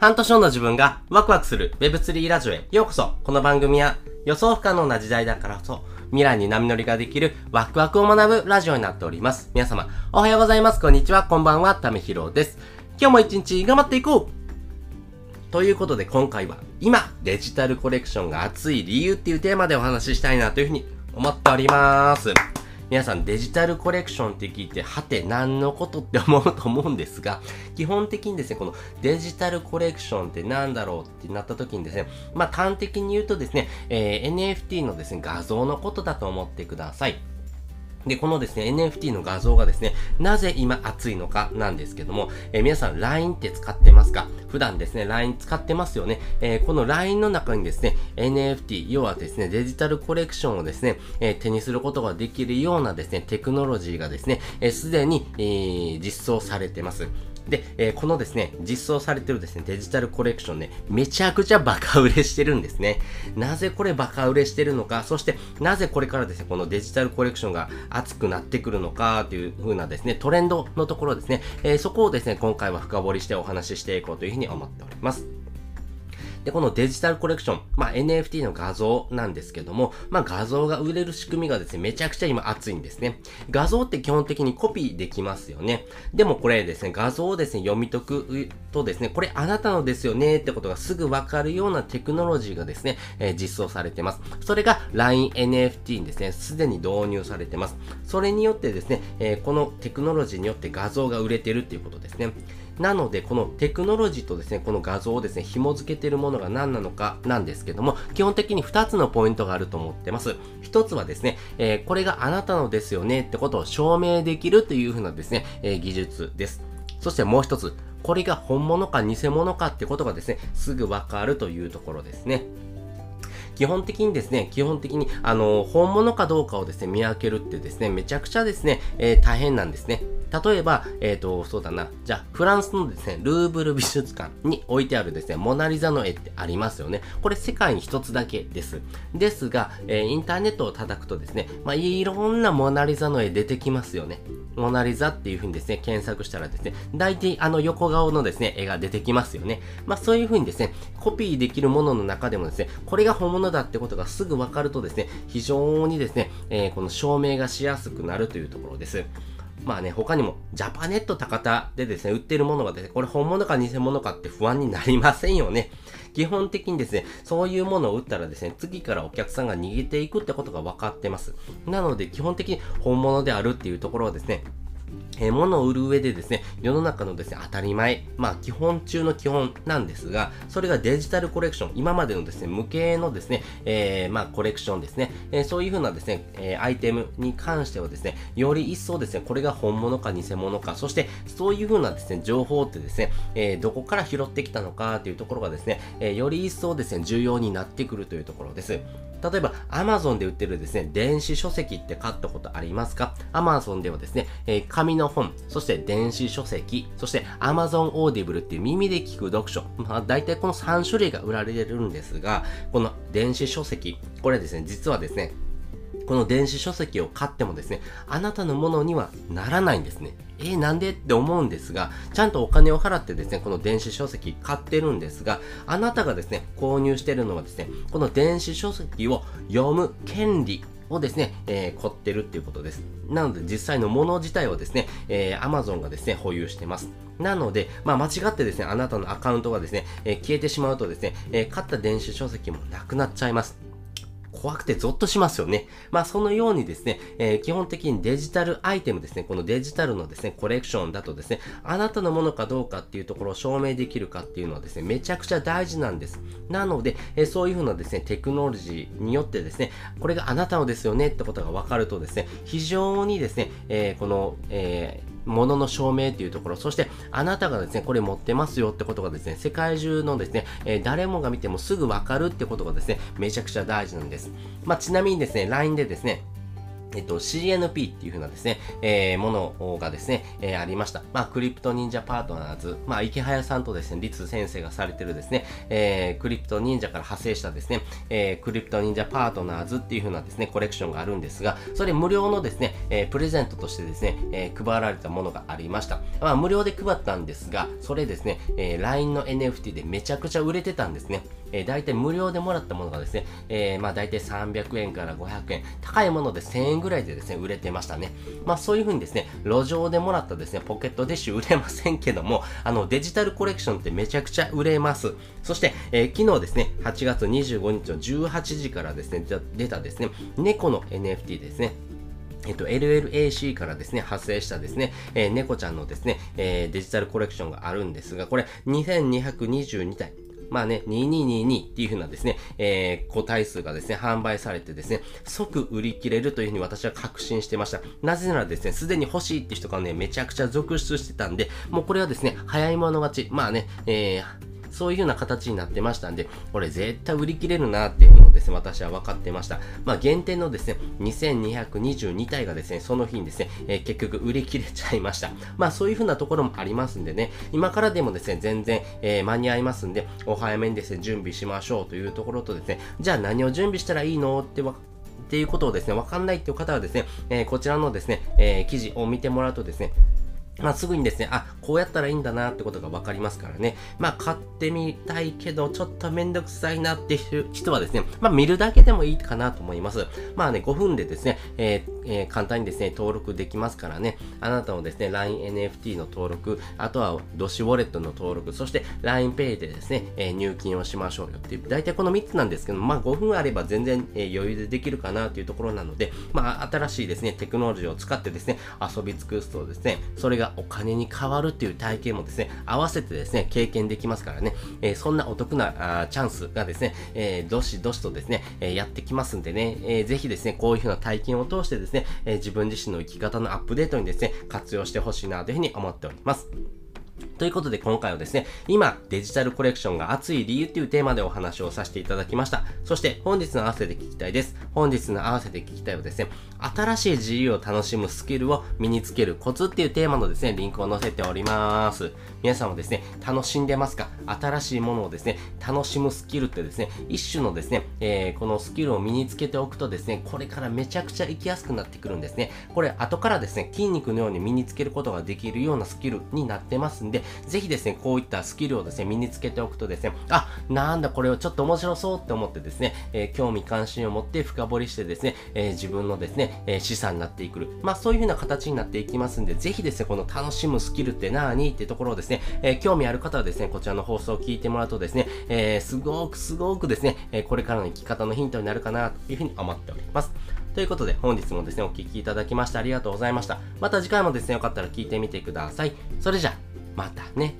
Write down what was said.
半年後の自分がワクワクする Web3 ラジオへようこそこの番組は予想不可能な時代だからこそ未来に波乗りができるワクワクを学ぶラジオになっております。皆様、おはようございます。こんにちは。こんばんは。ためひろです。今日も一日頑張っていこうということで今回は今デジタルコレクションが熱い理由っていうテーマでお話ししたいなというふうに思っております。皆さんデジタルコレクションって聞いて、はて何のことって思うと思うんですが、基本的にですね、このデジタルコレクションって何だろうってなった時にですね、まあ端的に言うとですね、えー、NFT のですね、画像のことだと思ってください。で、このですね、NFT の画像がですね、なぜ今熱いのかなんですけども、えー、皆さん LINE って使ってますか？普段ですね、LINE 使ってますよね。えー、この LINE の中にですね、NFT、要はですね、デジタルコレクションをですね、えー、手にすることができるようなですね、テクノロジーがですね、す、で、に、えー、実装されてます。で、えー、このですね、実装されてるですね、デジタルコレクションね、めちゃくちゃバカ売れしてるんですね。なぜこれバカ売れしてるのか、そしてなぜこれからですね、このデジタルコレクションが熱くなってくるのかという風なですね、トレンドのところですね、えー、そこをですね、今回は深掘りしてお話ししていこうというふうに思っております。で、このデジタルコレクション、まあ、NFT の画像なんですけども、まあ、画像が売れる仕組みがですね、めちゃくちゃ今熱いんですね。画像って基本的にコピーできますよね。でもこれですね、画像をですね、読み解くとですね、これあなたのですよねってことがすぐわかるようなテクノロジーがですね、えー、実装されてます。それが LINE NFT にですね、すでに導入されてます。それによってですね、えー、このテクノロジーによって画像が売れてるっていうことですね。なので、このテクノロジーとですね、この画像をですね、紐付けているものが何なのかなんですけども、基本的に2つのポイントがあると思ってます。1つはですね、えー、これがあなたのですよねってことを証明できるというふうなですね、えー、技術です。そしてもう1つ、これが本物か偽物かってことがですね、すぐわかるというところですね。基本的にですね、基本的に、あの、本物かどうかをですね、見分けるってですね、めちゃくちゃですね、えー、大変なんですね。例えば、えっ、ー、と、そうだな。じゃあ、フランスのですね、ルーブル美術館に置いてあるですね、モナリザの絵ってありますよね。これ世界に一つだけです。ですが、えー、インターネットを叩くとですね、まあ、いろんなモナリザの絵出てきますよね。モナリザっていう風にですね、検索したらですね、大体あの横顔のですね、絵が出てきますよね。まあそういう風にですね、コピーできるものの中でもですね、これが本物だってことがすぐわかるとですね、非常にですね、えー、この証明がしやすくなるというところです。まあね、他にも、ジャパネット高田でですね、売ってるものがですね、これ本物か偽物かって不安になりませんよね。基本的にですね、そういうものを売ったらですね、次からお客さんが逃げていくってことが分かってます。なので、基本的に本物であるっていうところはですね、えー、物を売る上でですね、世の中のですね、当たり前、まあ基本中の基本なんですが、それがデジタルコレクション、今までのですね、無形のですね、えー、まあコレクションですね、えー、そういうふうなですね、え、アイテムに関してはですね、より一層ですね、これが本物か偽物か、そしてそういうふうなですね、情報ってですね、え、どこから拾ってきたのかというところがですね、え、より一層ですね、重要になってくるというところです。例えば Amazon で売ってるですね、電子書籍って買ったことありますか ?Amazon ではですね、えー、紙の本、そして電子書籍、そして Amazon Audible っていう耳で聞く読書。まあ大体この3種類が売られてるんですが、この電子書籍、これですね、実はですね、この電子書籍を買ってもですね、あなたのものにはならないんですね。えー、なんでって思うんですが、ちゃんとお金を払ってですね、この電子書籍買ってるんですが、あなたがですね、購入してるのはですね、この電子書籍を読む権利をですね、えー、凝ってるっていうことです。なので実際のもの自体をですね、えー、Amazon がですね、保有してます。なので、まあ間違ってですね、あなたのアカウントがですね、えー、消えてしまうとですね、えー、買った電子書籍もなくなっちゃいます。怖くてゾッとしますよね。まあそのようにですね、えー、基本的にデジタルアイテムですね、このデジタルのですね、コレクションだとですね、あなたのものかどうかっていうところを証明できるかっていうのはですね、めちゃくちゃ大事なんです。なので、えー、そういうふうなですね、テクノロジーによってですね、これがあなたのですよねってことが分かるとですね、非常にですね、えー、この、えー、ものの証明っていうところ、そしてあなたがですね、これ持ってますよってことがですね、世界中のですね、えー、誰もが見てもすぐわかるってことがですね、めちゃくちゃ大事なんです。まあ、ちなみにですね、LINE でですね、えっと、CNP っていう風なですね、えー、ものがですね、えー、ありました。まあ、クリプト忍者パートナーズ、まあ、池早さんとですね、律先生がされてるですね、えー、クリプト忍者から派生したですね、えー、クリプト忍者パートナーズっていう風なですね、コレクションがあるんですが、それ無料のですね、えー、プレゼントとしてですね、えー、配られたものがありました。まあ、無料で配ったんですが、それですね、えー、LINE の NFT でめちゃくちゃ売れてたんですね。えー、大体無料でもらったものがですね、えー、まあ大体300円から500円、高いもので1000円ぐらいでですね、売れてましたね。まあそういう風にですね、路上でもらったですね、ポケットディッシュ売れませんけども、あのデジタルコレクションってめちゃくちゃ売れます。そして、えー、昨日ですね、8月25日の18時からですね、出たですね、猫の NFT ですね。えっと、LLAC からですね、発生したですね、えー、猫ちゃんのですね、えー、デジタルコレクションがあるんですが、これ2222体。まあね、2222っていう風なですね、えー、個体数がですね、販売されてですね、即売り切れるという風に私は確信してました。なぜならですね、すでに欲しいって人がね、めちゃくちゃ続出してたんで、もうこれはですね、早い者勝ち。まあね、えー、そういう風な形になってましたんで、これ絶対売り切れるなっていうのをですね、私は分かってました。まあ、限定のですね、2222体がですね、その日にですね、えー、結局売り切れちゃいました。まあ、そういう風なところもありますんでね、今からでもですね、全然、えー、間に合いますんで、お早めにですね、準備しましょうというところとですね、じゃあ何を準備したらいいのってわっていうことをですね、わかんないっていう方はですね、えー、こちらのですね、えー、記事を見てもらうとですね、まあ、すぐにですね、あ、こうやったらいいんだなってことが分かりますからね。まあ、買ってみたいけど、ちょっとめんどくさいなっていう人はですね、まあ、見るだけでもいいかなと思います。まあね、5分でですね、えーえー、簡単にですね、登録できますからね、あなたのですね、LINENFT の登録、あとはドシウォレットの登録、そして LINEPay でですね、えー、入金をしましょうよっていう、大体この3つなんですけど、まあ5分あれば全然、え、余裕でできるかなというところなので、まあ新しいですね、テクノロジーを使ってですね、遊び尽くすとですね、それがお金に変わるっていう体験もですね、合わせてですね、経験できますからね、えー、そんなお得なあチャンスがですね、えー、どしどしとですね、え、やってきますんでね、えー、ぜひですね、こういうふうな体験を通してですね、え、自分自身の生き方のアップデートにですね、活用してほしいなというふうに思っております。ということで今回はですね、今デジタルコレクションが熱い理由っていうテーマでお話をさせていただきました。そして本日の合わせて聞きたいです。本日の合わせて聞きたいはですね、新しい自由を楽しむスキルを身につけるコツっていうテーマのですね、リンクを載せております。皆さんもですね、楽しんでますか？新しいものをですね、楽しむスキルってですね、一種のですね、えー、このスキルを身につけておくとですね、これからめちゃくちゃ生きやすくなってくるんですね。これ後からですね、筋肉のように身につけることができるようなスキルになってますんで、ぜひですね、こういったスキルをですね、身につけておくとですね、あ、なんだこれをちょっと面白そうって思ってですね、えー、興味関心を持って深掘りしてですね、えー、自分のですね、えー、資産になっていく。まあそういう風な形になっていきますんで、ぜひですね、この楽しむスキルって何ってところをですね、え興味ある方はですね、こちらの放送を聞いてもらうとですね、えすごくすごくですね、えこれからの生き方のヒントになるかなというふうに思っております。ということで、本日もですね、お聴きいただきましてありがとうございました。また次回もですね、よかったら聞いてみてください。それじゃあ、またね。